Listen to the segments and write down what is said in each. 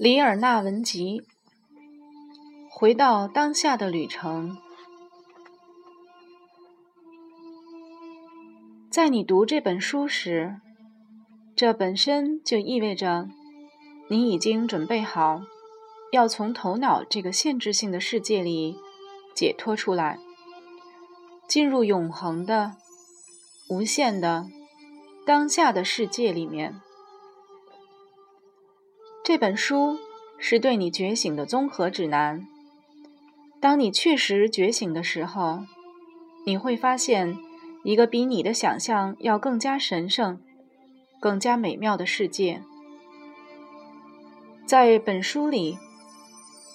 里尔纳文集，回到当下的旅程。在你读这本书时，这本身就意味着你已经准备好要从头脑这个限制性的世界里解脱出来，进入永恒的、无限的当下的世界里面。这本书是对你觉醒的综合指南。当你确实觉醒的时候，你会发现一个比你的想象要更加神圣、更加美妙的世界。在本书里，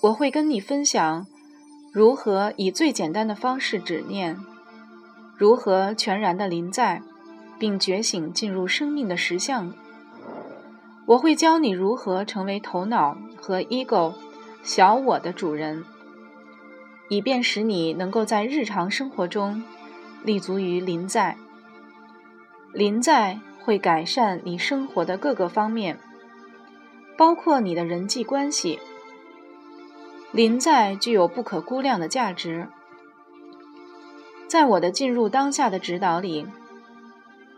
我会跟你分享如何以最简单的方式指念，如何全然的临在，并觉醒进入生命的实相。我会教你如何成为头脑和 ego 小我的主人，以便使你能够在日常生活中立足于临在。临在会改善你生活的各个方面，包括你的人际关系。临在具有不可估量的价值。在我的进入当下的指导里，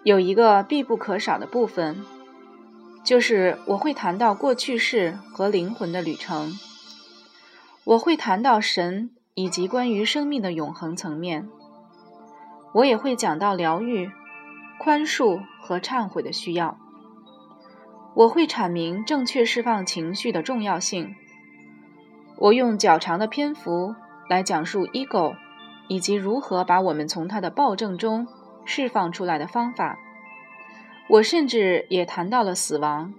有一个必不可少的部分。就是我会谈到过去式和灵魂的旅程，我会谈到神以及关于生命的永恒层面，我也会讲到疗愈、宽恕和忏悔的需要。我会阐明正确释放情绪的重要性。我用较长的篇幅来讲述 ego 以及如何把我们从它的暴政中释放出来的方法。我甚至也谈到了死亡。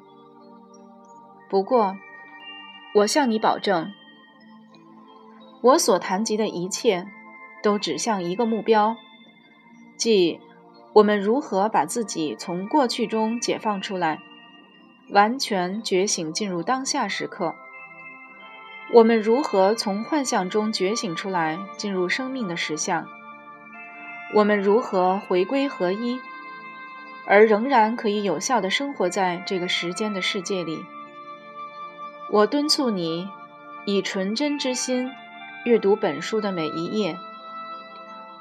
不过，我向你保证，我所谈及的一切都指向一个目标，即我们如何把自己从过去中解放出来，完全觉醒进入当下时刻；我们如何从幻象中觉醒出来，进入生命的实相；我们如何回归合一。而仍然可以有效的生活在这个时间的世界里。我敦促你以纯真之心阅读本书的每一页。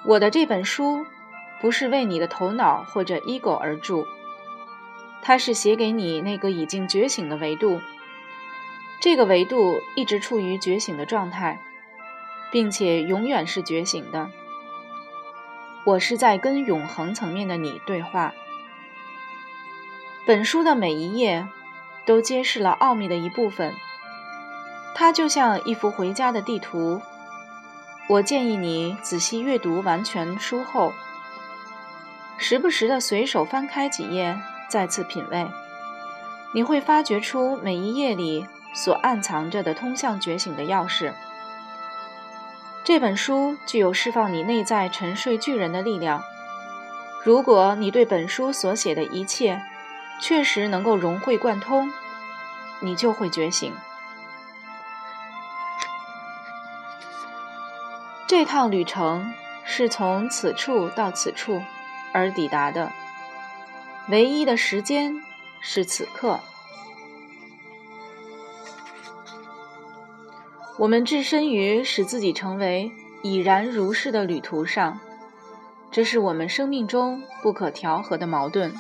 我的这本书不是为你的头脑或者 ego 而著，它是写给你那个已经觉醒的维度。这个维度一直处于觉醒的状态，并且永远是觉醒的。我是在跟永恒层面的你对话。本书的每一页都揭示了奥秘的一部分，它就像一幅回家的地图。我建议你仔细阅读完全书后，时不时的随手翻开几页，再次品味，你会发掘出每一页里所暗藏着的通向觉醒的钥匙。这本书具有释放你内在沉睡巨人的力量。如果你对本书所写的一切，确实能够融会贯通，你就会觉醒。这趟旅程是从此处到此处而抵达的，唯一的时间是此刻。我们置身于使自己成为已然如是的旅途上，这是我们生命中不可调和的矛盾。